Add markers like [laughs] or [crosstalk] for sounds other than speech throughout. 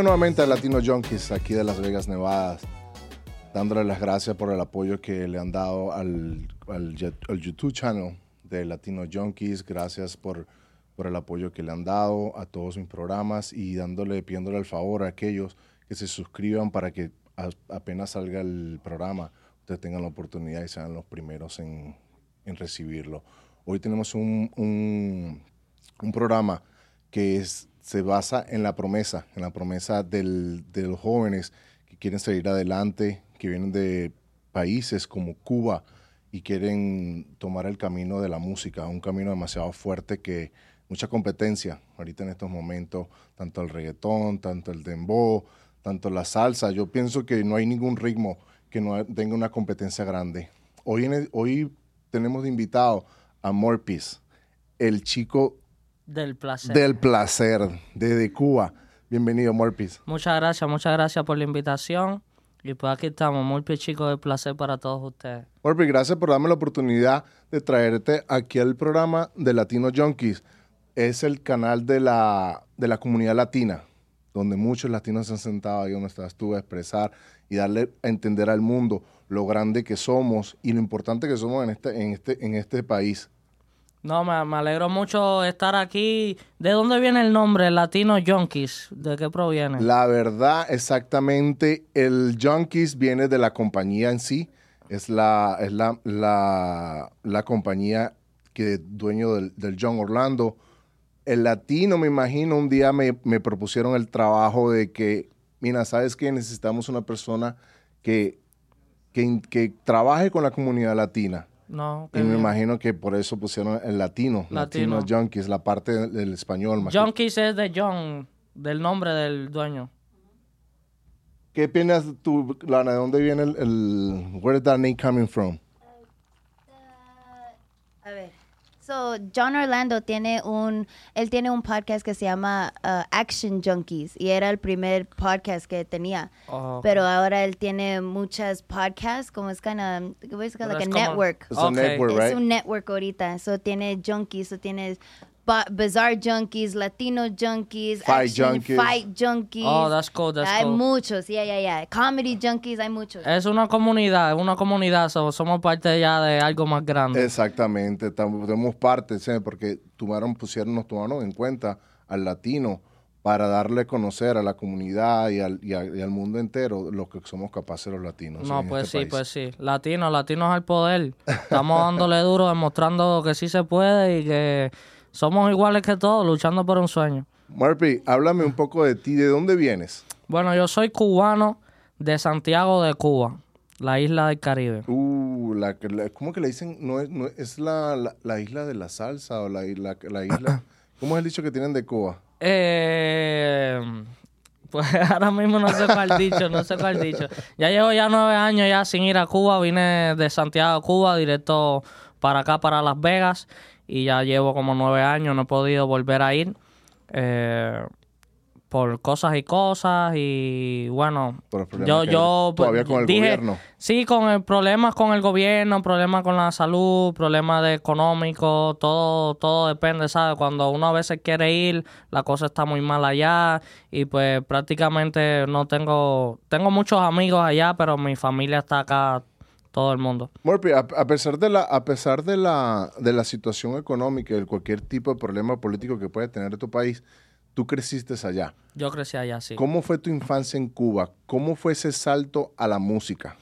Bienvenido nuevamente a Latino Junkies, aquí de Las Vegas, Nevada. Dándole las gracias por el apoyo que le han dado al, al, al YouTube channel de Latino Junkies. Gracias por, por el apoyo que le han dado a todos mis programas y dándole, pidiéndole el favor a aquellos que se suscriban para que a- apenas salga el programa, ustedes tengan la oportunidad y sean los primeros en, en recibirlo. Hoy tenemos un, un, un programa que es- se basa en la promesa, en la promesa de los jóvenes que quieren salir adelante, que vienen de países como Cuba y quieren tomar el camino de la música, un camino demasiado fuerte que mucha competencia ahorita en estos momentos, tanto el reggaetón, tanto el dembow, tanto la salsa. Yo pienso que no hay ningún ritmo que no tenga una competencia grande. Hoy tenemos de invitado a Morpis, el chico Del placer. del placer desde Cuba. Bienvenido, Morpis. Muchas gracias, muchas gracias por la invitación. Y pues aquí estamos, muy chico del placer para todos ustedes. Morpis, gracias por darme la oportunidad de traerte aquí al programa de Latino Junkies. Es el canal de la, de la comunidad latina, donde muchos latinos se han sentado ahí donde estás tú a expresar y darle a entender al mundo lo grande que somos y lo importante que somos en este, en este, en este país. No, me, me alegro mucho estar aquí. ¿De dónde viene el nombre Latino Junkies? ¿De qué proviene? La verdad, exactamente, el Junkies viene de la compañía en sí. Es la, es la, la, compañía que dueño del, del John Orlando. El latino, me imagino, un día me, me propusieron el trabajo de que, mira, ¿sabes qué? Necesitamos una persona que, que, que trabaje con la comunidad latina. No, Y me bien. imagino que por eso pusieron el latino, latino, Latino. Junkies, la parte del, español. más Junkies es de John, del nombre del dueño. ¿Qué opinas tú, Lana? ¿De dónde viene el, el where is that name coming from? A ver. So, John Orlando tiene un, él tiene un podcast que se llama uh, Action Junkies y era el primer podcast que tenía. Oh, Pero ahora él tiene muchas podcasts, como es kind of, like a es como- network. It's a Ok. network, Es right? un network ahorita. So, tiene Junkies, so tiene Bizarre Junkies, Latino Junkies, Fight Action, Junkies. Fight Junkies. Oh, that's cool, that's hay cool. muchos, yeah, yeah, yeah. Comedy Junkies, hay muchos. Es una comunidad, es una comunidad. so- somos parte ya de algo más grande. Exactamente, tam- somos parte, ¿sí? porque tomaron, pusieron, nos tomaron en cuenta al latino para darle a conocer a la comunidad y al, y a- y al mundo entero lo que somos capaces los latinos. No, en pues este sí, país. pues sí. Latinos, latinos al poder. Estamos [laughs] dándole duro, demostrando que sí se puede y que somos iguales que todos, luchando por un sueño. Murphy, háblame un poco de ti, ¿de dónde vienes? Bueno, yo soy cubano de Santiago de Cuba, la isla del Caribe. Uh, la, la- ¿cómo que le dicen? No es, no es- la, la, la isla de la salsa o la, isla- la isla... [clears throat] ¿Cómo es el dicho que tienen de Cuba? Eh, pues [laughs] ahora mismo no sé cuál dicho, no sé cuál dicho. Ya llevo ya nueve años ya sin ir a Cuba, vine de Santiago, Cuba, directo para acá, para Las Vegas, y ya llevo como nueve años, no he podido volver a ir. eh, por cosas y cosas y bueno yo yo pues, todavía con el dije gobierno. sí con el problemas con el gobierno problemas con la salud problemas de económico todo todo depende sabes cuando uno a veces quiere ir la cosa está muy mal allá y pues prácticamente no tengo tengo muchos amigos allá pero mi familia está acá todo el mundo Murphy, a, a pesar de la, a pesar de la, de la situación económica y de cualquier tipo de problema político que puede tener tu país, tú creciste allá. yo crecí allá sí ¿Cómo fue tu infancia en Cuba? ¿Cómo fue ese salto a la música?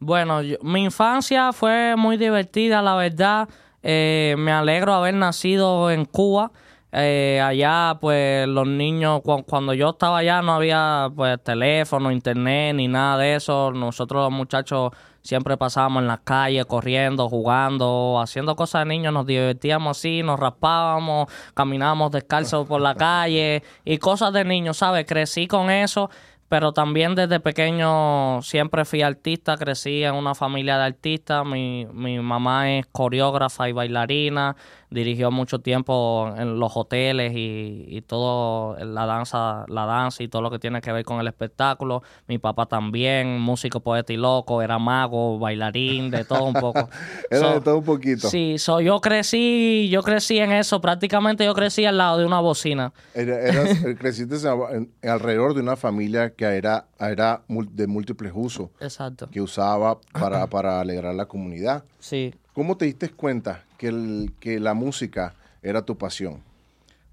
Bueno, yo- mi infancia fue muy divertida, la verdad. Eh, me alegro haber nacido en Cuba. Eh, allá, pues, los niños, cu- cuando yo estaba allá no había, pues, teléfono, internet, ni nada de eso. Nosotros los muchachos siempre pasábamos en las calles, corriendo, jugando, haciendo cosas de niños. Nos divertíamos así, nos raspábamos, caminábamos descalzos por la calle y cosas de niños, ¿sabes? Crecí con eso pero también desde pequeño siempre fui artista, crecí en una familia de artistas, mi, mi mamá es coreógrafa y bailarina, dirigió mucho tiempo en los hoteles y, y todo la danza, la danza y todo lo que tiene que ver con el espectáculo. Mi papá también, músico, poeta y loco, era mago, bailarín, de todo un poco. [laughs] Era So, de todo un poquito. Sí, so, yo crecí, yo crecí en eso, prácticamente yo crecí al lado de una bocina. Era- eras- [laughs] eh, creciste en- en- alrededor de una familia que era, era de múltiples usos, Exacto. que usaba para, para alegrar la comunidad. Sí. ¿Cómo te diste cuenta que, el- que la música era tu pasión?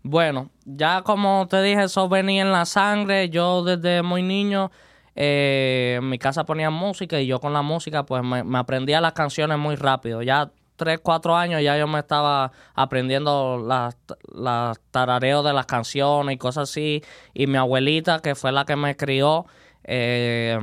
Bueno, ya como te dije, eso venía en la sangre. Yo desde muy niño eh, en mi casa ponían música y yo con la música pues me, aprendía las canciones muy rápido. Ya tres, cuatro años ya yo me estaba aprendiendo las tarareos de las canciones y cosas así. Y mi abuelita, que fue la que me crió, eh,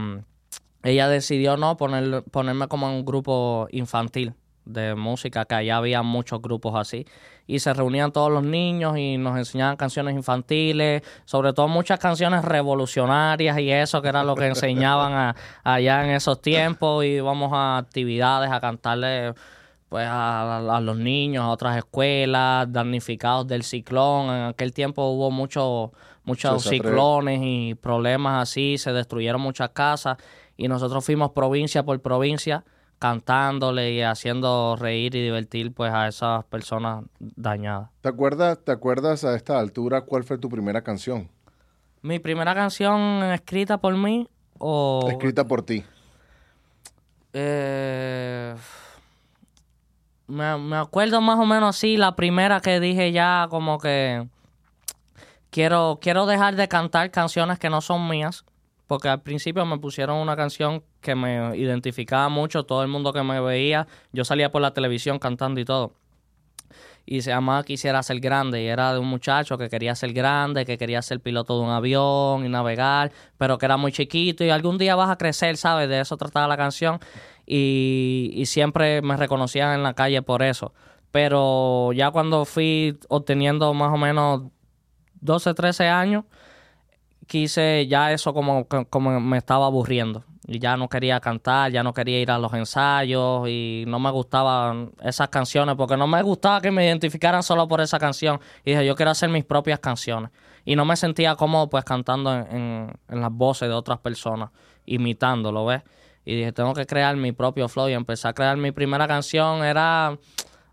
ella decidió no poner, ponerme como en un grupo infantil de música, que allá había muchos grupos así. Y se reunían todos los niños y nos enseñaban canciones infantiles, sobre todo muchas canciones revolucionarias y eso, que era lo que enseñaban a- allá en esos tiempos. Y íbamos a actividades a cantarle pues a, a los niños, a otras escuelas, damnificados del ciclón. En aquel tiempo hubo muchos muchos ciclones y problemas así, se destruyeron muchas casas y nosotros fuimos provincia por provincia cantándole y haciendo reír y divertir pues a esas personas dañadas. ¿Te acuerdas, ¿Te acuerdas a esta altura cuál fue tu primera canción? Mi primera canción escrita por mí o Escrita por ti. Eh, me, me acuerdo más o menos así, la primera que dije ya como que quiero, quiero dejar de cantar canciones que no son mías, porque al principio me pusieron una canción que me identificaba mucho, todo el mundo que me veía, yo salía por la televisión cantando y todo. Y se llamaba Quisiera ser grande. Y era de un muchacho que quería ser grande, que quería ser piloto de un avión y navegar, pero que era muy chiquito. Y algún día vas a crecer, ¿sabes? De eso trataba la canción. Y, y siempre me reconocían en la calle por eso. Pero ya cuando fui obteniendo más o menos 12, 13 años, quise ya eso como, como me estaba aburriendo. Y ya no quería cantar, ya no quería ir a los ensayos y no me gustaban esas canciones porque no me gustaba que me identificaran solo por esa canción. Y dije, yo quiero hacer mis propias canciones. Y no me sentía cómodo pues cantando en, en- en las voces de otras personas, imitándolo, ¿ves? Y dije, tengo que crear mi propio flow y empecé a crear mi primera canción. Era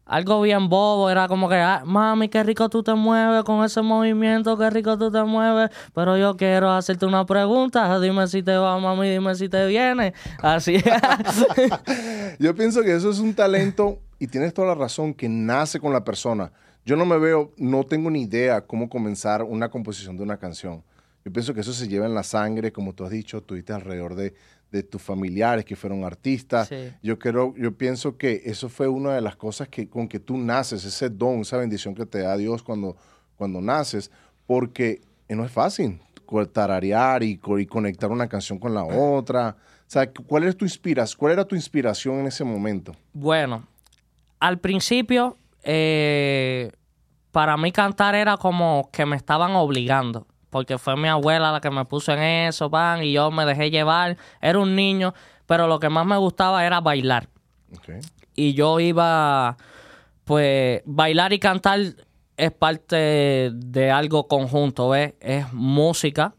algo bien bobo, era como que, "Ah, mami, qué rico tú te mueves con ese movimiento, qué rico tú te mueves, pero yo quiero hacerte una pregunta, dime si te va, mami, dime si te viene. Así. [laughs] Yo pienso que eso es un talento y tienes toda la razón que nace con la persona. Yo no me veo, no tengo ni idea cómo comenzar una composición de una canción. Yo pienso que eso se lleva en la sangre, como tú has dicho, tuviste alrededor de, de tus familiares que fueron artistas. Sí. Yo creo, yo pienso que eso fue una de las cosas que con que tú naces, ese don, esa bendición que te da Dios cuando, cuando naces, porque no es fácil tararear y, y conectar una canción con la otra. O sea, ¿cuál es tu inspiras, cuál era tu inspiración en ese momento? Bueno, al principio, eh, para mí cantar era como que me estaban obligando, porque fue mi abuela la que me puso en eso, pan, y yo me dejé llevar. Era un niño, pero lo que más me gustaba era bailar. Y yo iba, pues, bailar y cantar es parte de algo conjunto, ¿ves? Es música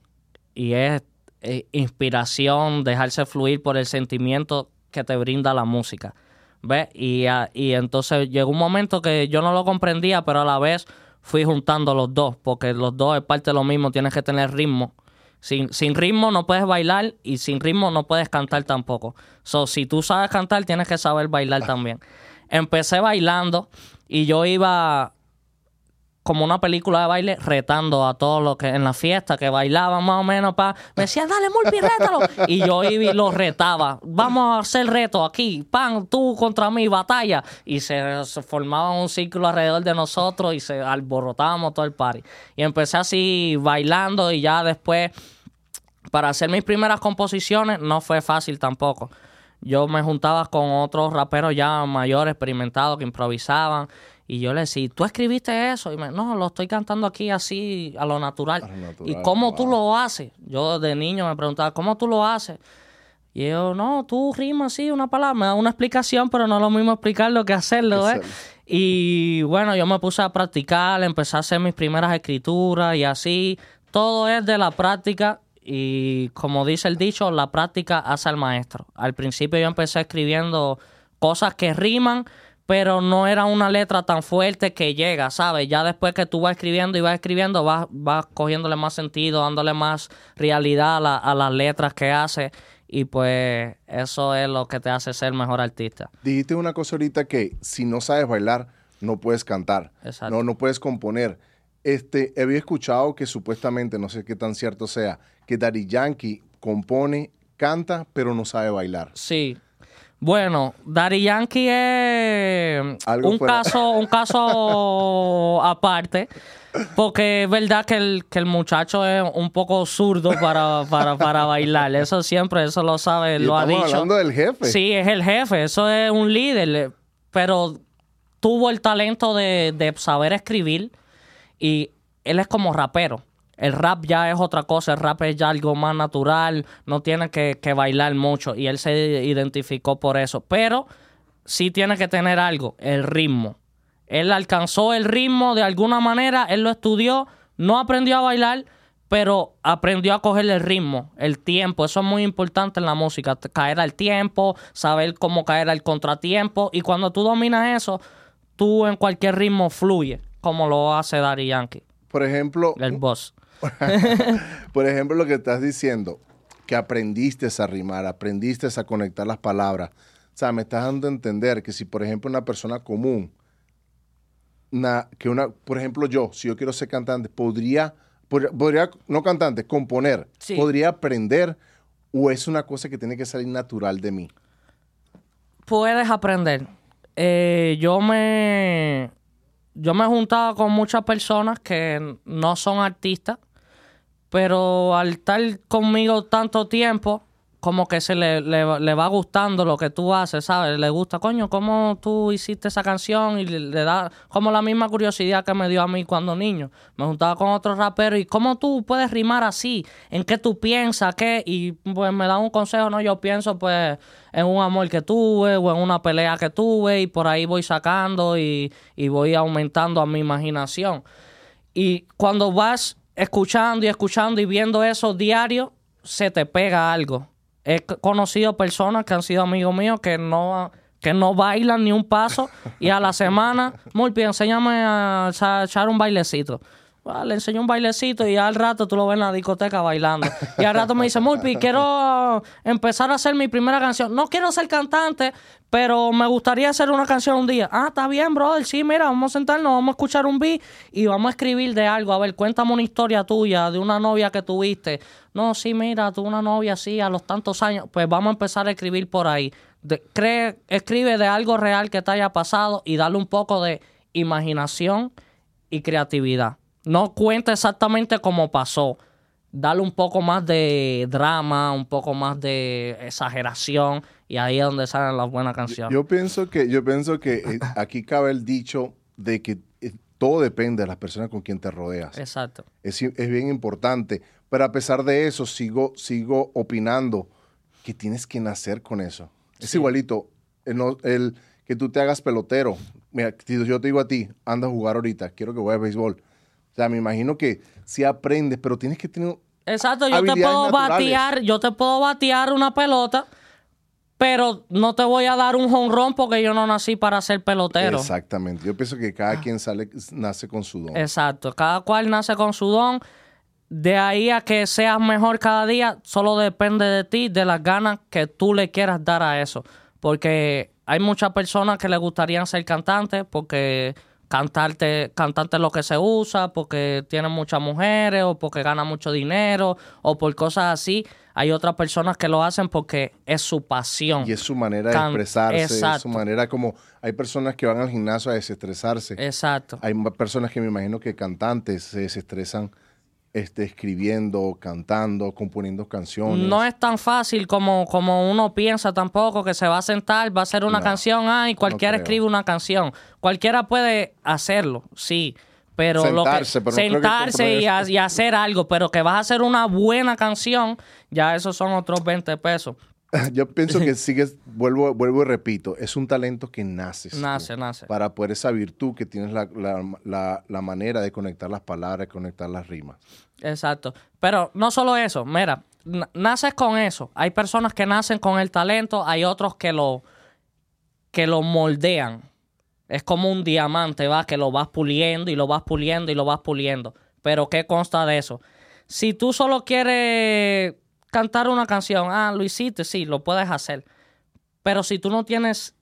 y es eh, inspiración, dejarse fluir por el sentimiento que te brinda la música, ¿ves? Y, ah, y entonces llegó un momento que yo no lo comprendía, pero a la vez fui juntando los dos, porque los dos es parte de lo mismo, tienes que tener ritmo. Sin, sin ritmo no puedes bailar y sin ritmo no puedes cantar tampoco. So, si tú sabes cantar, tienes que saber bailar también. Empecé bailando y yo iba como una película de baile retando a todos los que en la fiesta que bailaban más o menos pa me decían dale Mulpi rétalo y yo iba y los retaba vamos a hacer reto aquí pan tú contra mí batalla y se, se formaba un círculo alrededor de nosotros y se alborotábamos todo el party y empecé así bailando y ya después para hacer mis primeras composiciones no fue fácil tampoco. Yo me juntaba con otros raperos ya mayores, experimentados, que improvisaban. Y yo le decía, ¿tú escribiste eso? Y me, no, lo estoy cantando aquí así, a lo natural. A lo natural, ¿Y cómo tú wow. lo haces? Yo de niño me preguntaba, ¿cómo tú lo haces? Y yo, no, tú rimas así una palabra, me da una explicación, pero no es lo mismo explicarlo que hacerlo, ¿eh? Y bueno, yo me puse a practicar, empecé a hacer mis primeras escrituras y así. Todo es de la práctica y como dice el dicho, la práctica hace al maestro. Al principio yo empecé escribiendo cosas que riman, pero no era una letra tan fuerte que llega, ¿sabes? Ya después que tú vas escribiendo y vas escribiendo, vas, vas cogiéndole más sentido, dándole más realidad a, la- a las letras que hace. Y pues eso es lo que te hace ser mejor artista. Dijiste una cosa ahorita que si no sabes bailar, no puedes cantar. Exacto. No, no puedes componer. Este, había escuchado que supuestamente, no sé qué tan cierto sea, que Daddy Yankee compone, canta, pero no sabe bailar. Sí. Bueno, Daddy Yankee es Algo un fuera- caso, un caso [laughs] aparte. Porque es verdad que el, que el muchacho es un poco zurdo para, para, para bailar. Eso siempre, eso lo sabe, Y lo ha estamos dicho. hablando del jefe. Sí, es el jefe, eso es un líder, pero tuvo el talento de, de saber escribir y él es como rapero. El rap ya es otra cosa, el rap es ya algo más natural, no tiene que, que bailar mucho y él se identificó por eso. Pero sí tiene que tener algo, el ritmo. Él alcanzó el ritmo de alguna manera, él lo estudió, no aprendió a bailar, pero aprendió a coger el ritmo, el tiempo. Eso es muy importante en la música, caer al tiempo, saber cómo caer al contratiempo. Y cuando tú dominas eso, tú en cualquier ritmo fluye, como lo hace Daddy Yankee, Por ejemplo, el boss. [laughs] por ejemplo, lo que estás diciendo, que aprendiste a rimar, aprendiste a conectar las palabras. O sea, me estás dando a entender que si, por ejemplo, una persona común, una, que una, por ejemplo, yo, si yo quiero ser cantante, podría, podría, podría- no cantante, componer, Sí. podría aprender o es una cosa que tiene que salir natural de mí. puedes aprender. Eh, yo me yo me he juntado con muchas personas que no son artistas, pero al estar conmigo tanto tiempo, como que se le, le- le va gustando lo que tú haces, ¿sabes? Le gusta, coño, cómo tú hiciste esa canción y le, le da como la misma curiosidad que me dio a mí cuando niño. Me juntaba con otros raperos y cómo tú puedes rimar así, en qué tú piensas, qué, y pues me da un consejo, no, yo pienso pues en un amor que tuve o en una pelea que tuve y por ahí voy sacando y, y voy aumentando a mi imaginación. Y cuando vas escuchando y escuchando y viendo eso diario, se te pega algo. He conocido personas que han sido amigos míos que no, que no bailan ni un paso y a la semana, [laughs] muy bien, enséñame a sa- echar un bailecito. Ah, le enseño un bailecito y al rato tú lo ves en la discoteca bailando. Y al rato me dice, Mulpi, quiero empezar a hacer mi primera canción. No quiero ser cantante, pero me gustaría hacer una canción un día. Ah, está bien, brother. Sí, mira, vamos a sentarnos, vamos a escuchar un beat y vamos a escribir de algo. A ver, cuéntame una historia tuya de una novia que tuviste. No, sí, mira, tuve una novia así a los tantos años. Pues vamos a empezar a escribir por ahí. Cree, escribe de algo real que te haya pasado y dale un poco de imaginación y creatividad. No cuenta exactamente cómo pasó. Dale un poco más de drama, un poco más de exageración y ahí es donde salen las buenas canciones. Yo pienso que, yo pienso que eh, aquí cabe el dicho de que eh, todo depende de las personas con quien te rodeas. Exacto. Es, es bien importante. Pero a pesar de eso, sigo, sigo opinando que tienes que nacer con eso. Es igualito el, no- el que tú te hagas pelotero. Mira, si yo te digo a ti, anda a jugar ahorita, quiero que a béisbol. O sea, me imagino que sí aprendes, pero tienes que tener... Exacto, yo te puedo naturales. batear, yo te puedo batear una pelota, pero no te voy a dar un jonrón porque yo no nací para ser pelotero. Exactamente. Yo pienso que cada quien sale, nace con su don. Exacto, cada cual nace con su don. De ahí a que seas mejor cada día, solo depende de ti, de las ganas que tú le quieras dar a eso. Porque hay muchas personas que les gustaría ser cantantes porque cantarte, cantante es lo que se usa, porque tienen muchas mujeres o porque ganan mucho dinero o por cosas así. Hay otras personas que lo hacen porque es su pasión. Y es su manera de expresarse, es su Exacto. manera como... Hay personas que van al gimnasio a desestresarse. Exacto. Hay personas que me imagino que cantantes se desestresan este, escribiendo, cantando, componiendo canciones. No es tan fácil como, como uno piensa tampoco, que se va a sentar, va a hacer una No, canción, ah, y cualquiera escribe una canción. Cualquiera puede hacerlo, sí. Pero Sentarse, lo que, pero no creo que sentarse y, y hacer algo, pero que vas a hacer una buena canción, ya esos son otros 20 pesos. [laughs] Yo pienso que sigues, vuelvo, vuelvo y repito, es un talento que nace. Nace, nace. Para poder esa virtud que tienes la, la, la, la manera de conectar las palabras, conectar las rimas. Exacto. Pero no solo eso, mira, naces con eso. Hay personas que nacen con el talento, hay otros que lo, que lo moldean. Es como un diamante, va, que lo vas puliendo y lo vas puliendo y lo vas puliendo. Pero ¿qué consta de eso? Si tú solo quieres cantar una canción, ah, lo hiciste, sí, lo puedes hacer. Pero si tú no tienes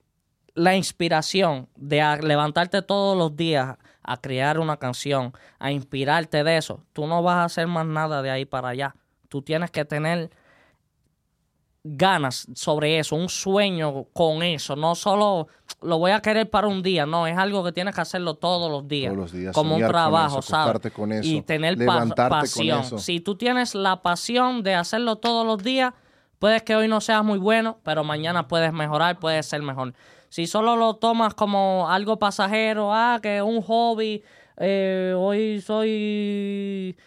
la inspiración de levantarte todos los días a crear una canción, a inspirarte de eso, tú no vas a hacer más nada de ahí para allá. Tú tienes que tener ganas sobre eso, un sueño con eso, no solo lo voy a querer para un día, no, es algo que tienes que hacerlo todos los días, Todos los días, como un con trabajo, eso, ¿sabes? con eso, y tener pa- levantarte con pasión. eso. Si tú tienes la pasión de hacerlo todos los días, puedes que hoy no seas muy bueno, pero mañana puedes mejorar, puedes ser mejor. Si solo lo tomas como algo pasajero, ah, que es un hobby, eh, hoy soy,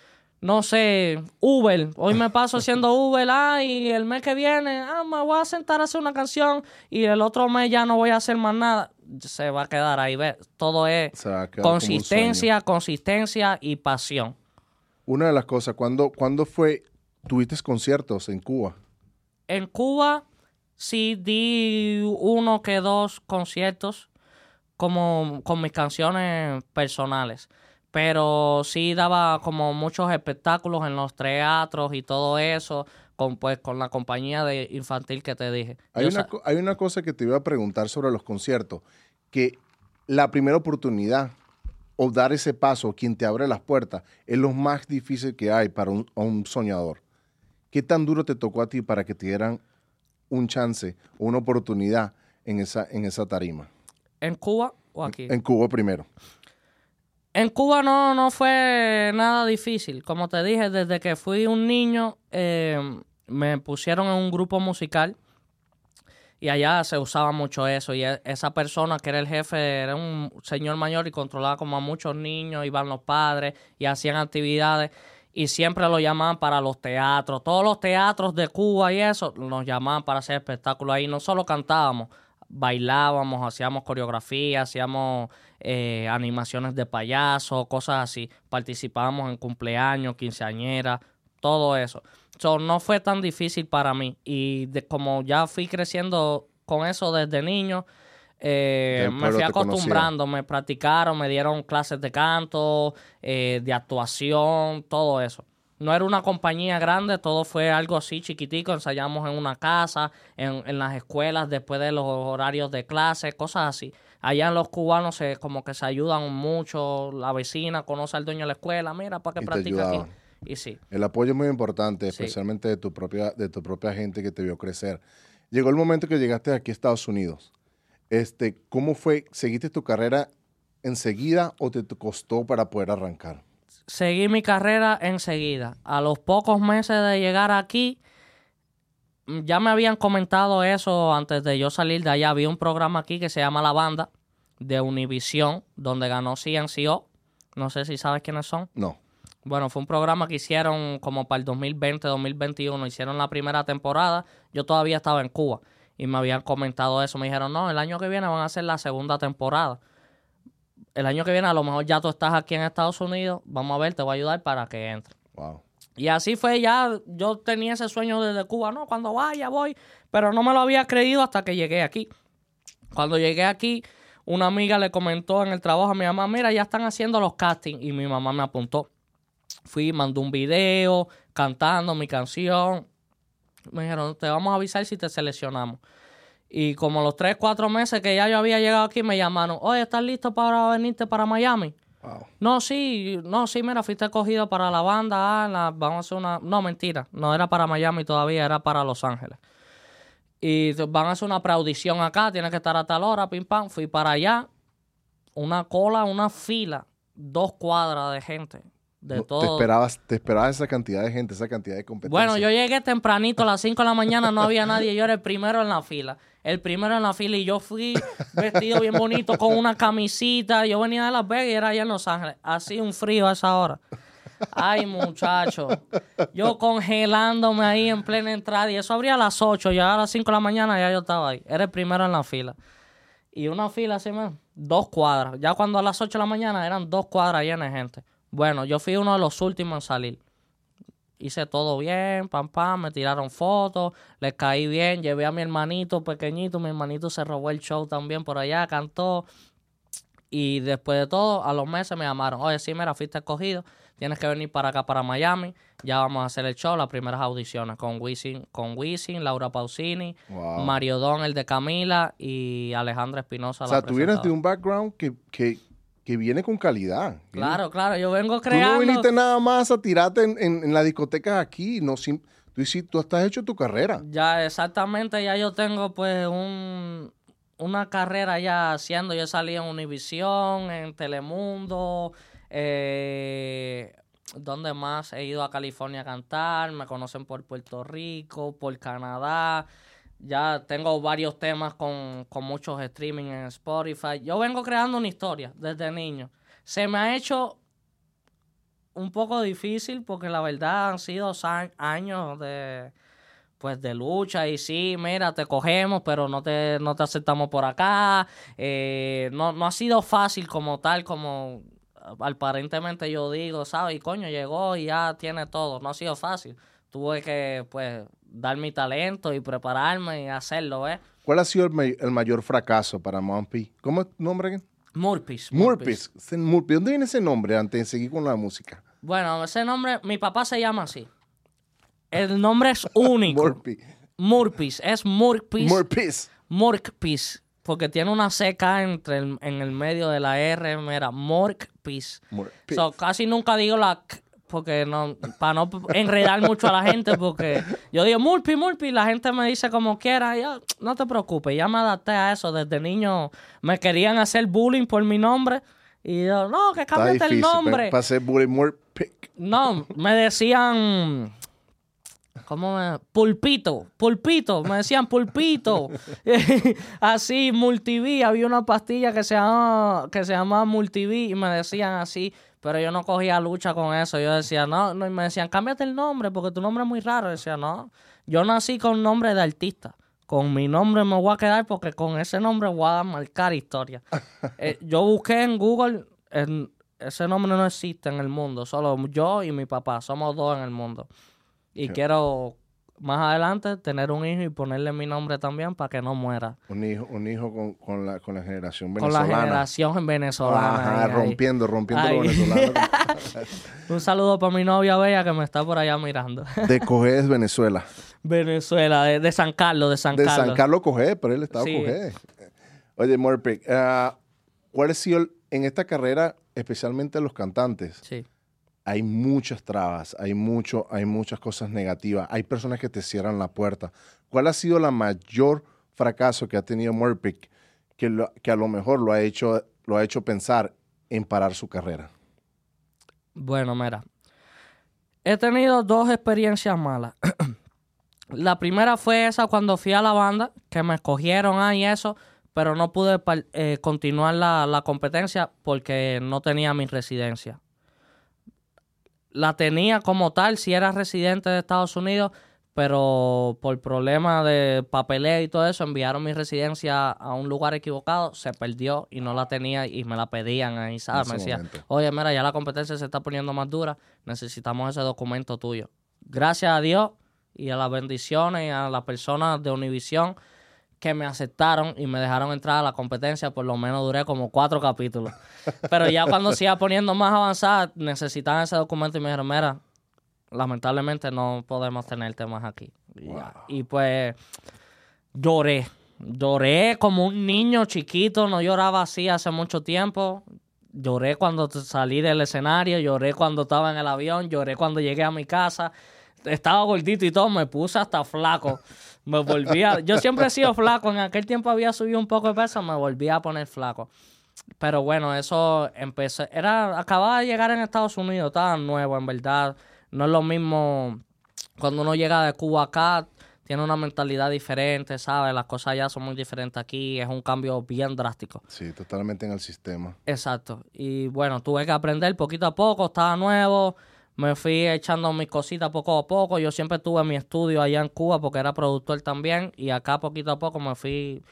no sé, Uber, hoy me paso haciendo Uber, ah, y el mes que viene, ah, me voy a sentar a hacer una canción y el otro mes ya no voy a hacer más nada, se va a quedar ahí, ¿ves? Todo es consistencia, consistencia y pasión. Una de las cosas, ¿cuándo, ¿cuándo fue, tuviste conciertos en Cuba? En Cuba sí di uno que dos conciertos como con mis canciones personales. Pero sí daba como muchos espectáculos en los teatros y todo eso, con pues con la compañía de infantil que te dije. Hay Yo una, hay una cosa que te iba a preguntar sobre los conciertos, que la primera oportunidad o dar ese paso, quien te abre las puertas, es lo más difícil que hay para un, soñador. ¿Qué tan duro te tocó a ti para que te dieran un chance o una oportunidad en esa, en esa tarima? ¿En Cuba o aquí? En Cuba primero. En Cuba no, no fue nada difícil. Como te dije, desde que fui un niño, eh, me pusieron en un grupo musical y allá se usaba mucho eso. Y e- esa persona que era el jefe era un señor mayor y controlaba como a muchos niños, iban los padres y hacían actividades. Y siempre lo llamaban para los teatros. Todos los teatros de Cuba y eso nos llamaban para hacer espectáculos ahí. No solo cantábamos, bailábamos, hacíamos coreografía, hacíamos eh, animaciones de payaso, cosas así. Participábamos en cumpleaños, quinceañeras, todo eso. So, no fue tan difícil para mí. Y de, como ya fui creciendo con eso desde niño, eh, me fui conocía. acostumbrando, me practicaron, me dieron clases de canto, eh, de actuación, todo eso. No era una compañía grande, todo fue algo así chiquitico, ensayamos en una casa, en, en las escuelas, después de los horarios de clase, cosas así. Allá en los cubanos se, como que se ayudan mucho, la vecina conoce al dueño de la escuela, mira, para que te practica aquí. Y sí. El apoyo es muy importante, Sí. especialmente de tu propia, de tu propia gente que te vio crecer. Llegó el momento que llegaste aquí a Estados Unidos. Este, ¿Cómo fue? ¿Seguiste tu carrera enseguida o te costó para poder arrancar? seguí mi carrera enseguida. A los pocos meses de llegar aquí, ya me habían comentado eso antes de yo salir de allá. Había un programa aquí que se llama La Banda de Univision, donde ganó CNCO. No sé si sabes quiénes son. No. Bueno, fue un programa que hicieron como para el 2020, 2021. Hicieron la primera temporada. Yo todavía estaba en Cuba y me habían comentado eso. Me dijeron, no, el año que viene van a hacer la segunda temporada. El año que viene a lo mejor ya tú estás aquí en Estados Unidos. Vamos a ver, te voy a ayudar para que entre. Wow. Y así fue ya, yo tenía ese sueño desde Cuba, no, cuando vaya voy, pero no me lo había creído hasta que llegué aquí. Cuando llegué aquí, una amiga le comentó en el trabajo a mi mamá, mira, ya están haciendo los castings y mi mamá me apuntó. Fui, mandó un video cantando mi canción. Me dijeron, te vamos a avisar si te seleccionamos. Y como los tres, cuatro meses que ya yo había llegado aquí, me llamaron, oye, ¿estás listo para venirte para Miami? Wow. No, sí, no, sí, mira, fuiste cogido para la banda, ah, la- vamos a hacer una... No, mentira, no era para Miami todavía, era para Los Ángeles. Y van a hacer una preaudición acá, tienes que estar a tal hora, pim pam. Fui para allá, una cola, una fila, dos cuadras de gente, de No, todo. Te esperabas, te esperabas esa cantidad de gente, esa cantidad de competencia. Bueno, yo llegué tempranito, a las 5 de la mañana no había nadie, yo era el primero en la fila. El primero en la fila y yo fui vestido bien bonito con una camisita. Yo venía de Las Vegas y era allá en Los Ángeles. Así un frío a esa hora. Ay, muchacho. Yo congelándome ahí en plena entrada. Y eso abría a las 8. Ya a las 5 de la mañana ya yo estaba ahí. Era el primero en la fila. Y una fila así, man, dos cuadras. Ya cuando a las 8 de la mañana eran dos cuadras llenas de gente. Bueno, yo fui uno de los últimos en salir. Hice todo bien, pam, pam, me tiraron fotos, les caí bien, llevé a mi hermanito pequeñito, mi hermanito se robó el show también por allá, cantó. Y después de todo, a los meses me llamaron, oye, sí, mira, fuiste escogido, tienes que venir para acá, para Miami, ya vamos a hacer el show, las primeras audiciones con Wisin, con Wisin Laura Pausini, Wow. Mario Don, el de Camila, y Alejandra Espinosa. O la sea, tú vienes de un background que, que, que viene con calidad. Claro, claro, yo vengo Tú creando... no viniste nada más a tirarte en, en, en las discotecas aquí. No, sim- tú, hiciste- tú estás hecho tu carrera. Ya, exactamente, ya yo tengo pues un, una carrera ya haciendo, yo salí en Univisión, en Telemundo, eh, donde más he ido a California a cantar, me conocen por Puerto Rico, por Canadá, ya tengo varios temas con, con muchos streaming en Spotify. Yo vengo creando una historia desde niño. Se me ha hecho un poco difícil porque la verdad han sido años de pues de lucha y sí, mira, te cogemos, pero no te, no te aceptamos por acá. Eh, no, no ha sido fácil como tal, como aparentemente yo digo, ¿sabes? Y coño, llegó y ya tiene todo. No ha sido fácil. Tuve que, pues, dar mi talento y prepararme y hacerlo, ¿eh? ¿Cuál ha sido el, may- el mayor fracaso para Mompi? ¿Cómo es tu nombre? again? Murpis. Murpis. ¿Dónde viene ese nombre antes de seguir con la música? Bueno, ese nombre, mi papá se llama así. El nombre es [laughs] único. Murphy. Murpis. Es Murpis. Murpis. Morkpis, porque tiene una CK entre el, en el medio de la R, mira, Morkpis. Murpis. So, casi nunca digo la K, porque no, para no enredar mucho a la gente, porque yo digo Murphy, Murphy, la gente me dice como quiera, yo, no te preocupes, ya me adapté a eso, desde niño me querían hacer bullying por mi nombre, y yo, no, que cámbiate el nombre. Para ser Bully Murphy. No, me decían. ¿Cómo me.? Pulpito, pulpito, me decían pulpito. [laughs] así, multiví, había una pastilla que se llamaba, que se llamaba multiví y me decían así, pero yo no cogía lucha con eso. Yo decía, no, no, y me decían, cámbiate el nombre porque tu nombre es muy raro. Yo decía, no, yo nací con nombre de artista. Con mi nombre me voy a quedar porque con ese nombre voy a marcar historia. [laughs] Eh, yo busqué en Google, en- ese nombre no existe en el mundo, solo yo y mi papá, somos dos en el mundo. Y quiero más adelante tener un hijo y ponerle mi nombre también para que no muera. Un hijo, un hijo con, con la, con la generación Con la venezolana. generación venezolana. Ajá, ahí, ahí. rompiendo, rompiendo lo venezolano. [laughs] Un saludo para mi novia Bella que me está por allá mirando. De Cogés, Venezuela. Venezuela, de, de San Carlos, de San De Carlos. San Carlos Cogés, pero él estaba Sí. Cogés. Oye, Murphy, ah, ¿cuál ha sido el- en esta carrera, especialmente los cantantes? Sí. Hay muchas trabas, hay mucho, hay muchas cosas negativas, hay personas que te cierran la puerta. ¿Cuál ha sido la mayor fracaso que ha tenido Murphy que, a lo mejor lo ha hecho, lo ha hecho pensar en parar su carrera? Bueno, mira. He tenido dos experiencias malas. [clears throat] la primera fue esa cuando fui a la banda, que me escogieron ahí eso, pero no pude eh, continuar la, la competencia porque no tenía mi residencia. La tenía como tal si era residente de Estados Unidos, pero por problemas de papeleo y todo eso enviaron mi residencia a un lugar equivocado, se perdió y no la tenía y me la pedían ahí, ¿sabes? Me ese decía, momento. oye, mira, ya la competencia se está poniendo más dura, necesitamos ese documento tuyo. Gracias a Dios y a las bendiciones y a las personas de Univisión que me aceptaron y me dejaron entrar a la competencia, por lo menos duré como cuatro capítulos. Pero ya [laughs] cuando se iba poniendo más avanzada, necesitaban ese documento y me dijeron, mira, lamentablemente no podemos tenerte más aquí. Y, pues lloré. Lloré como un niño chiquito, no lloraba así hace mucho tiempo. Lloré cuando salí del escenario, lloré cuando estaba en el avión, lloré cuando llegué a mi casa. Estaba gordito y todo, me puse hasta flaco. [laughs] Me volvía, yo siempre he sido flaco, en aquel tiempo había subido un poco de peso, me volví a poner flaco. Pero bueno, eso empecé, era, acababa de llegar en Estados Unidos, estaba nuevo en verdad. No es lo mismo cuando uno llega de Cuba acá, tiene una mentalidad diferente, ¿sabes? Las cosas ya son muy diferentes aquí, es un cambio bien drástico. Sí, totalmente en el sistema. Exacto. Y bueno, tuve que aprender poquito a poco, estaba nuevo, me fui echando mis cositas poco a poco. Yo siempre tuve mi estudio allá en Cuba porque era productor también y acá poquito a poco me fui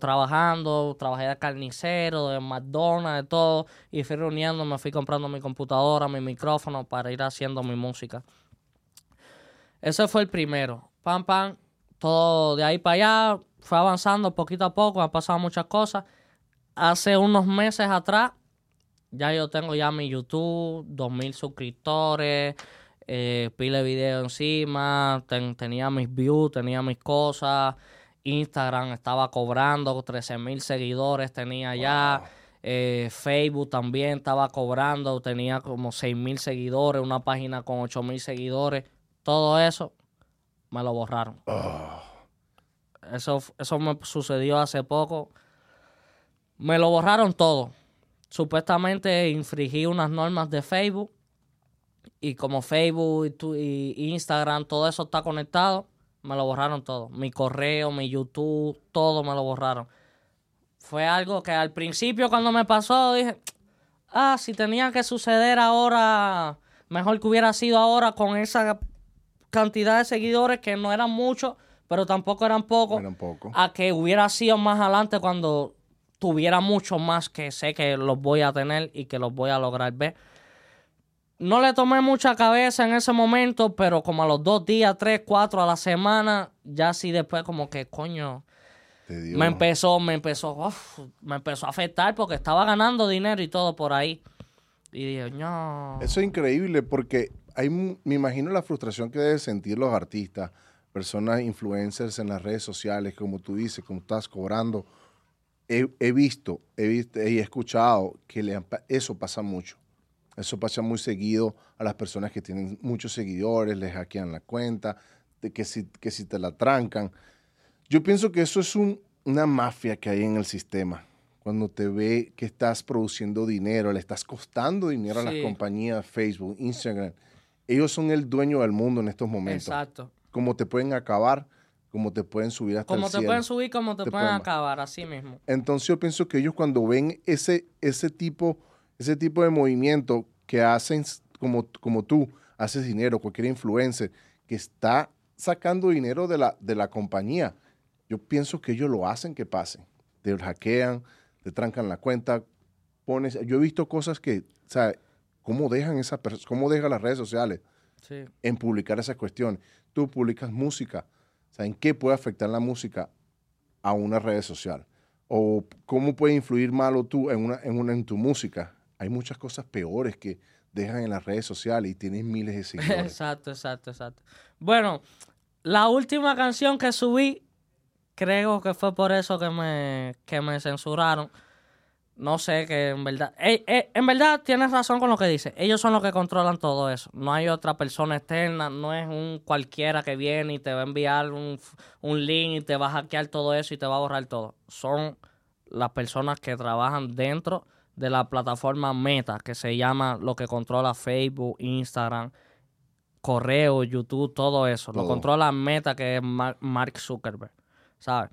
trabajando, trabajé de carnicero, de McDonald's, de todo, y fui reuniendo, me fui comprando mi computadora, mi micrófono para ir haciendo mi música. Ese fue el primero. Pam, pam, todo de ahí para allá, fue avanzando poquito a poco, han pasado muchas cosas. Hace unos meses atrás, ya yo tengo ya mi YouTube, 2000 suscriptores, eh, pile video encima, tenía mis views, tenía mis cosas. Instagram estaba cobrando 13 mil seguidores, tenía ya. Eh, Facebook también estaba cobrando, tenía como 6 mil seguidores, una página con 8 mil seguidores. Todo eso me lo borraron. Ah. Eso, eso me sucedió hace poco. Me lo borraron todo. Supuestamente infringí unas normas de Facebook. Y como Facebook y, y Instagram, todo eso está conectado me lo borraron todo. Mi correo, mi YouTube, todo me lo borraron. Fue algo que al principio cuando me pasó dije, ah, si tenía que suceder ahora, mejor que hubiera sido ahora con esa cantidad de seguidores que no eran muchos, pero tampoco eran pocos, eran poco. a que hubiera sido más adelante cuando tuviera mucho más que sé que los voy a tener y que los voy a lograr ver no le tomé mucha cabeza en ese momento, pero como a los dos días, tres, cuatro a la semana, ya sí después como que, coño, me empezó, me empezó, me empezó a afectar porque estaba ganando dinero y todo por ahí. Y dije, no. Eso es increíble porque hay, me imagino la frustración que deben sentir los artistas, personas influencers en las redes sociales, como tú dices, como estás cobrando. He, visto, he visto y he escuchado que eso pasa mucho eso pasa muy seguido a las personas que tienen muchos seguidores, les hackean la cuenta, de que, si, que si te la trancan. Yo pienso que eso es una mafia que hay en el sistema. Cuando te ve que estás produciendo dinero, le estás costando dinero a las compañías Facebook, Instagram. Ellos son el dueño del mundo en estos momentos. Exacto. Como te pueden acabar, como te pueden subir hasta como el te pueden subir, como te, pueden, acabar, así mismo. Entonces yo pienso que ellos cuando ven ese, ese tipo ese tipo de movimiento que hacen como, como tú, haces dinero, cualquier influencer que está sacando dinero de la, de la compañía, yo pienso que ellos lo hacen que pase. Te hackean, te trancan la cuenta, pones... Yo he visto cosas que, o sea, ¿cómo dejan, esa, cómo dejan las redes sociales en publicar esa cuestión? Tú publicas música, sea, ¿en qué puede afectar la música a una red social? ¿O cómo puede influir malo tú en, una, en, una, en tu música? hay muchas cosas peores que dejan en las redes sociales y tienen miles de [laughs] seguidores. Exacto, exacto, exacto. Bueno, la última canción que subí, creo que fue por eso que me, que me censuraron. No sé, que en verdad... Eh, eh, en verdad tienes razón con lo que dice. Ellos son los que controlan todo eso. No hay otra persona externa, no es un cualquiera que viene y te va a enviar un, un link y te va a hackear todo eso y te va a borrar todo. Son las personas que trabajan dentro de la plataforma Meta, que se llama lo que controla Facebook, Instagram, correo, YouTube, todo eso. Lo controla Meta, que es Mark Zuckerberg, ¿sabes?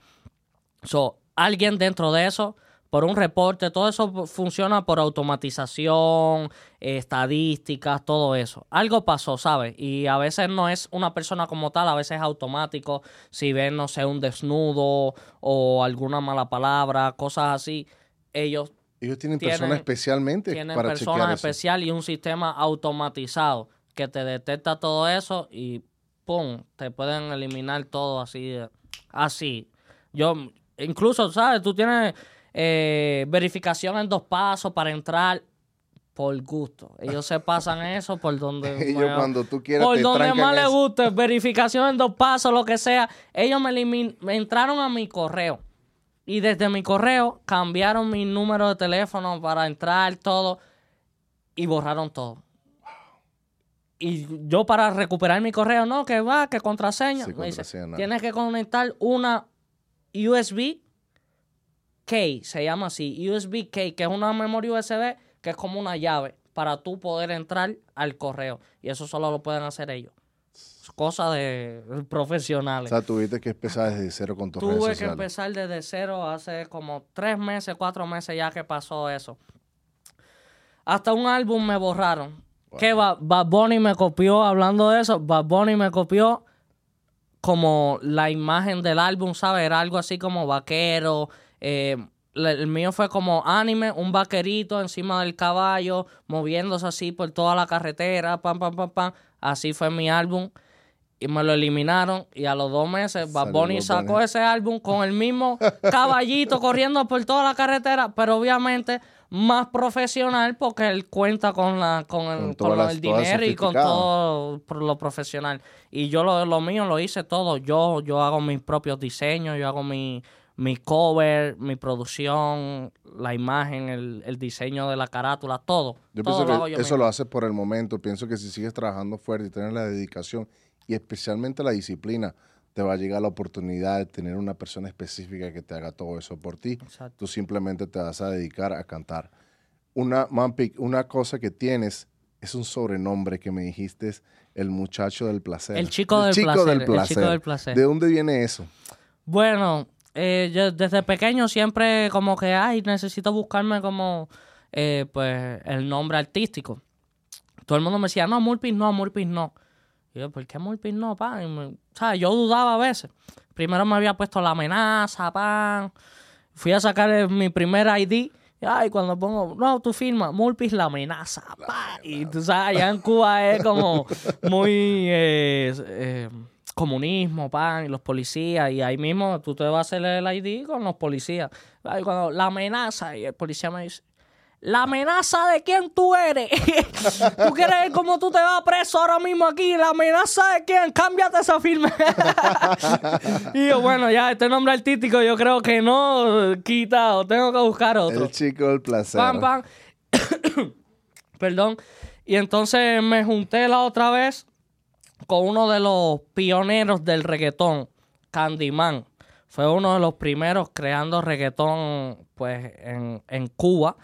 So, alguien dentro de eso, por un reporte, todo eso funciona por automatización, estadísticas, todo eso. Algo pasó, ¿sabes? Y a veces no es una persona como tal, a veces es automático. Si ven, no sé, un desnudo o alguna mala palabra, cosas así, ellos ellos tienen, personas especialmente tienen personas especial y un sistema automatizado que te detecta todo eso y pum, te pueden eliminar todo así, así. Yo, incluso, ¿sabes? Tú tienes eh, verificación en dos pasos para entrar por gusto. Ellos se pasan [laughs] eso por donde... ellos cuando tú quieras Por donde más les guste, verificación en dos pasos, lo que sea. Ellos me, me entraron a mi correo y desde mi correo cambiaron mi número de teléfono para entrar todo y borraron todo. Y yo para recuperar mi correo, no, que va, que contraseña. me dice, tienes que conectar una USB key, se llama así, USB key, que es una memoria USB que es como una llave para tú poder entrar al correo. Y eso solo lo pueden hacer ellos cosa de profesionales. O sea, tuviste que empezar desde cero con tus Tuve que empezar desde cero hace como tres meses, cuatro meses ya que pasó eso. Hasta un álbum me borraron. Que Ba- Bad Bunny me copió, hablando de eso, Bad Bunny me copió como la imagen del álbum, ¿sabes? Era algo así como vaquero. Eh, el mío fue como anime, un vaquerito encima del caballo, moviéndose así por toda la carretera, pam, pam, pam, pam. Así fue mi álbum. Y me lo eliminaron. Y a los dos meses, Bad Bunny sacó ese álbum con el mismo [laughs] caballito corriendo por toda la carretera, pero obviamente más profesional porque él cuenta con la con el, Con las- todas dinero y con todo por lo profesional. Y yo lo, lo mío lo hice todo. Yo, yo hago mis propios diseños, yo hago mi, mi cover, mi producción, la imagen, el, el diseño de la carátula, todo. Yo todo pienso lo hago que yo eso mismo. lo haces por el momento. Pienso que si sigues trabajando fuerte y tienes la dedicación y especialmente la disciplina, te va a llegar la oportunidad de tener una persona específica que te haga todo eso por ti. Exacto. Tú simplemente te vas a dedicar a cantar. Una, Mampic, una cosa que tienes es un sobrenombre que me dijiste, es el muchacho del placer. El chico del placer, el chico del placer. ¿De dónde viene eso? Bueno, eh, yo desde pequeño siempre como que, ay, necesito buscarme como, eh, pues, el nombre artístico. Todo el mundo me decía, no, Murphy no, Murphy no. Y yo, ¿por qué Murphy no, pan? Y me- sea, yo dudaba a veces. Primero me había puesto la amenaza, pan. Fui a sacar mi primer ID. y, Ay, cuando pongo, no, tú firma, Murphy la amenaza, pa. Y tú sabes, allá en Cuba es como muy eh, eh, comunismo, pan, y los policías. Y ahí mismo tú te vas a hacer el ID con los policías. Cuando la amenaza, y el policía me dice, ¿La amenaza de quién tú eres? [laughs] ¿Tú quieres ver cómo tú te vas preso ahora mismo aquí? ¿La amenaza de quién? Cámbiate esa firma. [laughs] y yo, bueno, ya, este nombre artístico yo creo que no quita o tengo que buscar otro. El chico del placer. Pam, pam. [coughs] Perdón. Y entonces me junté la otra vez con uno de los pioneros del reggaetón, Candyman. Fue uno de los primeros creando reggaetón pues en, Cuba,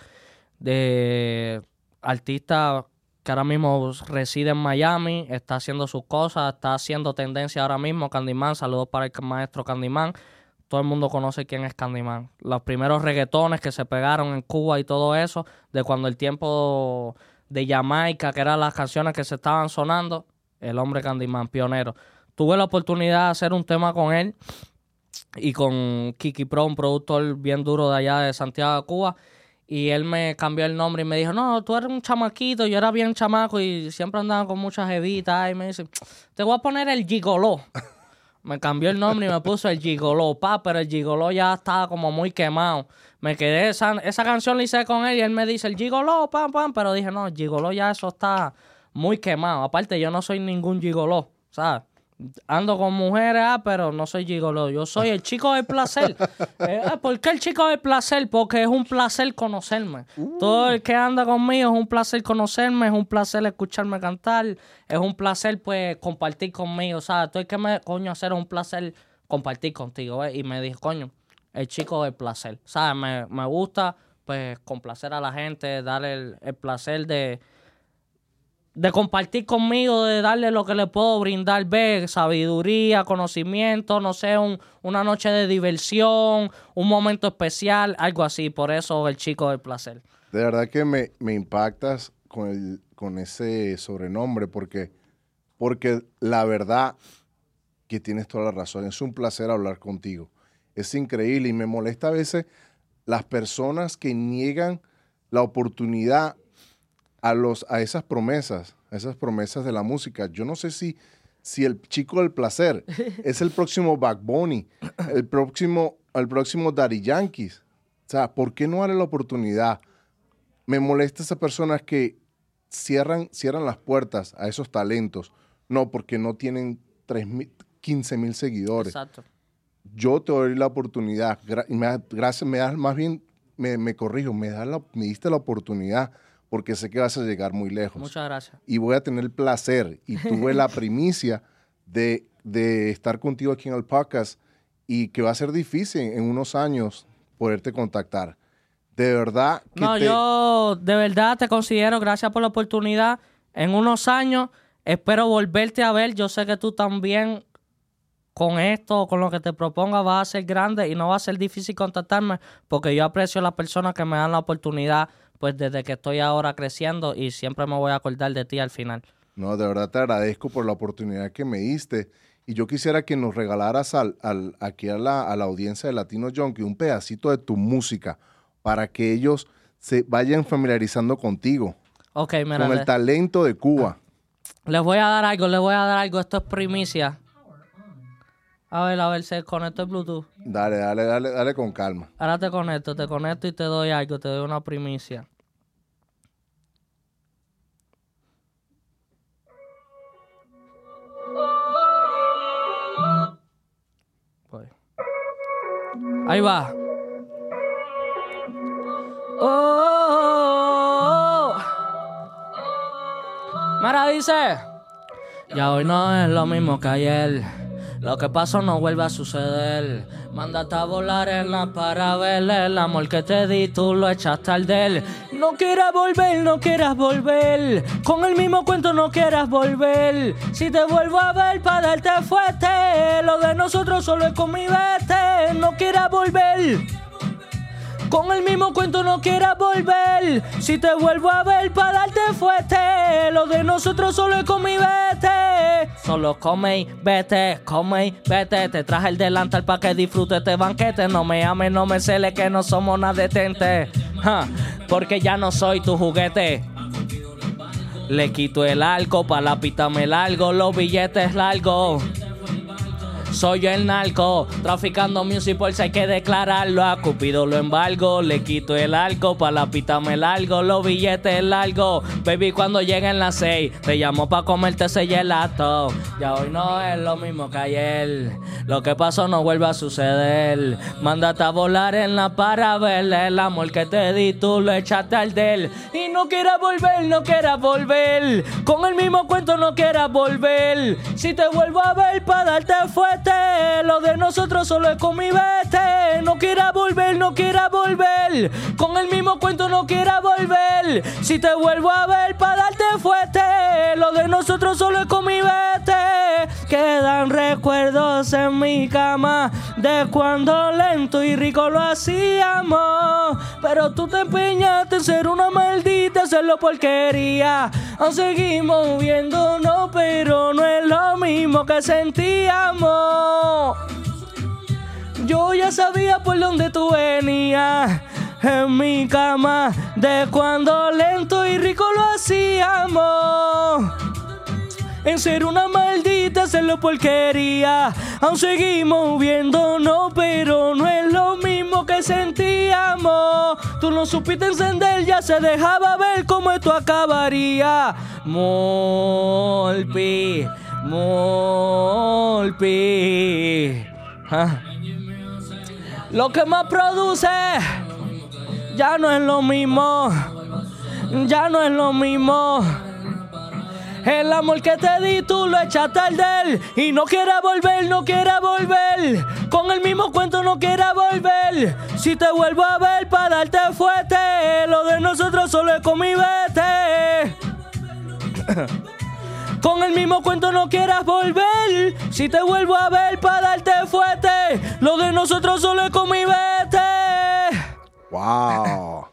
de artista que ahora mismo reside en Miami, está haciendo sus cosas, está haciendo tendencia ahora mismo, Candyman, saludos para el maestro Candyman. Todo el mundo conoce quién es Candyman. Los primeros reggaetones que se pegaron en Cuba y todo eso, de cuando el tiempo de Jamaica, que eran las canciones que se estaban sonando, el hombre Candyman, pionero. Tuve la oportunidad de hacer un tema con él y con Kiki Pro, un productor bien duro de allá de Santiago de Cuba. Y él me cambió el nombre y me dijo, no, tú eres un chamaquito, yo era bien chamaco y siempre andaba con muchas evitas. Y me dice, te voy a poner el gigoló. [laughs] Me cambió el nombre y me puso el gigoló, pa, pero el gigoló ya estaba como muy quemado. Me quedé, esa, esa canción la hice con él y él me dice el gigoló, pam, pam, pero dije, no, el gigoló ya eso está muy quemado. Aparte, yo no soy ningún gigoló, ¿sabes? Ando con mujeres, ah, pero no soy gigoló. Yo soy el chico del placer. [laughs] Eh, ah, ¿Por qué el chico del placer? Porque es un placer conocerme. Todo el que anda conmigo es un placer conocerme, es un placer escucharme cantar, es un placer, pues, compartir conmigo, ¿sabes? Todo el que me, coño, hacer es un placer compartir contigo, ¿eh? Y me dijo, coño, el chico del placer, ¿sabes? Me, me gusta, pues, complacer a la gente, darle el, el placer de de compartir conmigo, de darle lo que le puedo brindar, ver, sabiduría, conocimiento, no sé, un- una noche de diversión, un momento especial, algo así. Por eso el chico del placer. De verdad que me, me impactas con, el, con ese sobrenombre porque, porque la verdad que tienes toda la razón. Es un placer hablar contigo. Es increíble y me molesta a veces las personas que niegan la oportunidad a, los, a esas promesas, a esas promesas de la música. Yo no sé si, si el chico del placer [laughs] es el próximo Back Bunny, el próximo, el próximo Daddy Yankees. O sea, ¿por qué no darle la oportunidad? Me molesta esas personas que cierran, cierran las puertas a esos talentos. No, porque no tienen 3 mil, 15 mil seguidores. Exacto. Yo te doy la oportunidad. Gra- me gracias, me das más bien, me, me corrijo, me, das la- me diste la oportunidad porque sé que vas a llegar muy lejos Muchas gracias. y voy a tener el placer y tuve la primicia de, de estar contigo aquí en el podcast y que va a ser difícil en unos años poderte contactar. De verdad que No, te- yo de verdad te considero, gracias por la oportunidad. En unos años espero volverte a ver. Yo sé que tú también con esto, con lo que te proponga, vas a ser grande y no va a ser difícil contactarme porque yo aprecio a las personas que me dan la oportunidad pues desde que estoy ahora creciendo y siempre me voy a acordar de ti al final. No, de verdad te agradezco por la oportunidad que me diste. Y yo quisiera que nos regalaras al, al- aquí a la, a la audiencia de Latino Junkie un pedacito de tu música para que ellos se vayan familiarizando contigo, Ok, mira, con el le- talento de Cuba. les voy a dar algo, les voy a dar algo. Esto es primicia. A ver, a ver, se conectó el Bluetooth. Dale, dale, dale, dale con calma. Ahora te conecto, te conecto y te doy algo, te doy una primicia. Voy. Ahí va. Oh, Mira, dice. Ya hoy no es lo mismo que ayer. Lo que pasó no vuelve a suceder. Mándate a volar en la parabela. El amor que te di, tú lo echaste al del. No quieras volver, no quieras volver. Con el mismo cuento no quieras volver. Si te vuelvo a ver para darte fuerte. Lo de nosotros solo es con mi vete. No quieras volver. Con el mismo cuento no quieras volver. Si te vuelvo a ver para darte fuerte. Lo de nosotros solo es con mi vete. Solo come y vete, come y vete. Te traje el delantal para que disfrutes este banquete. No me ames, no me cele que no somos nada detente. Ja, porque ya no soy tu juguete. Le quito el arco, pa' la pita me largo, los billetes largos. Soy el narco, traficando music por hay que declararlo. A Cupido lo embargo, le quito el arco, pa' la pita me largo, los billetes largos. Baby, cuando lleguen las seis, te llamo pa' comerte ese gelato. Ya hoy no es lo mismo que ayer. Lo que pasó no vuelve a suceder. Mándate a volar en la parabela. El amor que te di, tú lo echaste al del. Y no quieras volver, no quieras volver. Con el mismo cuento no quieras volver. Si te vuelvo a ver para darte fuerte. Lo de nosotros solo es con mi vete. No quieras volver, no quieras volver. Con el mismo cuento no quieras volver. Si te vuelvo a ver para darte fuerte. Lo de nosotros solo es con mi vete. Quedan recuerdos en mi cama de cuando lento y rico lo hacíamos. Pero tú te empeñaste en ser una maldita, hacerlo porquería. Aún seguimos viéndonos, pero no es lo mismo que sentíamos. Yo ya sabía por dónde tú venías. En mi cama, de cuando lento y rico lo hacíamos. En ser una maldita, hacerlo porquería. Aún seguimos viéndonos, pero no es lo mismo que sentíamos. Tú no supiste encender, ya se dejaba ver cómo esto acabaría. Molpi, Ah. Lo que más produce ya no es lo mismo. Ya no es lo mismo. El amor que te di tú lo echaste al del Y no quiera volver, no quiera volver Con el mismo cuento no quiera volver Si te vuelvo a ver para darte fuerte Lo de nosotros solo es con mi vete Con el mismo cuento no quieras volver Si te vuelvo a ver para darte fuerte Lo de nosotros solo es con mi vete ¡Wow!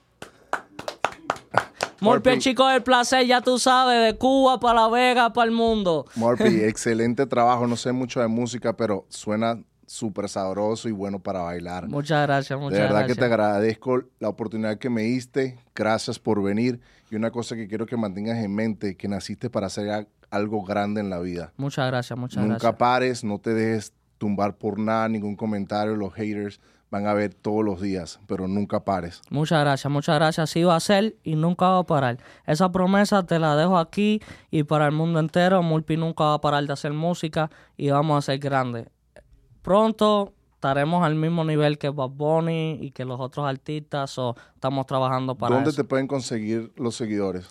Morpi, el Morpi. chico del placer, ya tú sabes, de Cuba para La Vega, para el mundo. Morphy, [laughs] excelente trabajo. No sé mucho de música, pero suena súper sabroso y bueno para bailar. Muchas gracias, muchas de verdad gracias. que te agradezco la oportunidad que me diste. Gracias por venir. Y una cosa que quiero que mantengas en mente, que naciste para hacer algo grande en la vida. Muchas gracias, muchas Nunca gracias. pares, no te dejes tumbar por nada, ningún comentario. Los haters van a ver todos los días, pero nunca pares. Muchas gracias, muchas gracias. Sí va a ser y nunca va a parar. Esa promesa te la dejo aquí y para el mundo entero. Mulpi nunca va a parar de hacer música y vamos a ser grandes. Pronto estaremos al mismo nivel que Bob Bunny y que los otros artistas. o estamos trabajando para ¿Dónde eso. te pueden conseguir los seguidores?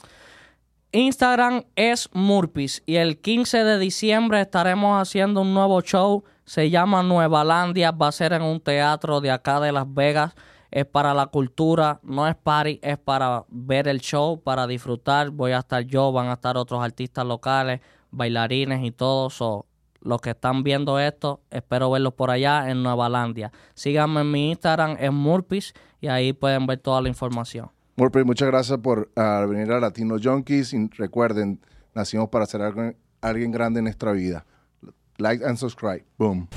Instagram es Murpis y el 15 de diciembre estaremos haciendo un nuevo show. Se llama Nuevalandia, va a ser en un teatro de acá de Las Vegas. Es para la cultura, no es party, es para ver el show, para disfrutar. Voy a estar yo, van a estar otros artistas locales, bailarines y todo. So, los que están viendo esto, espero verlos por allá en Nuevalandia. Síganme en mi Instagram, es Murpis, y ahí pueden ver toda la información. Morphy, muchas gracias por ah, venir a Latino Junkies. Y recuerden, nacimos para ser algo- alguien grande en nuestra vida. Like and subscribe. Boom.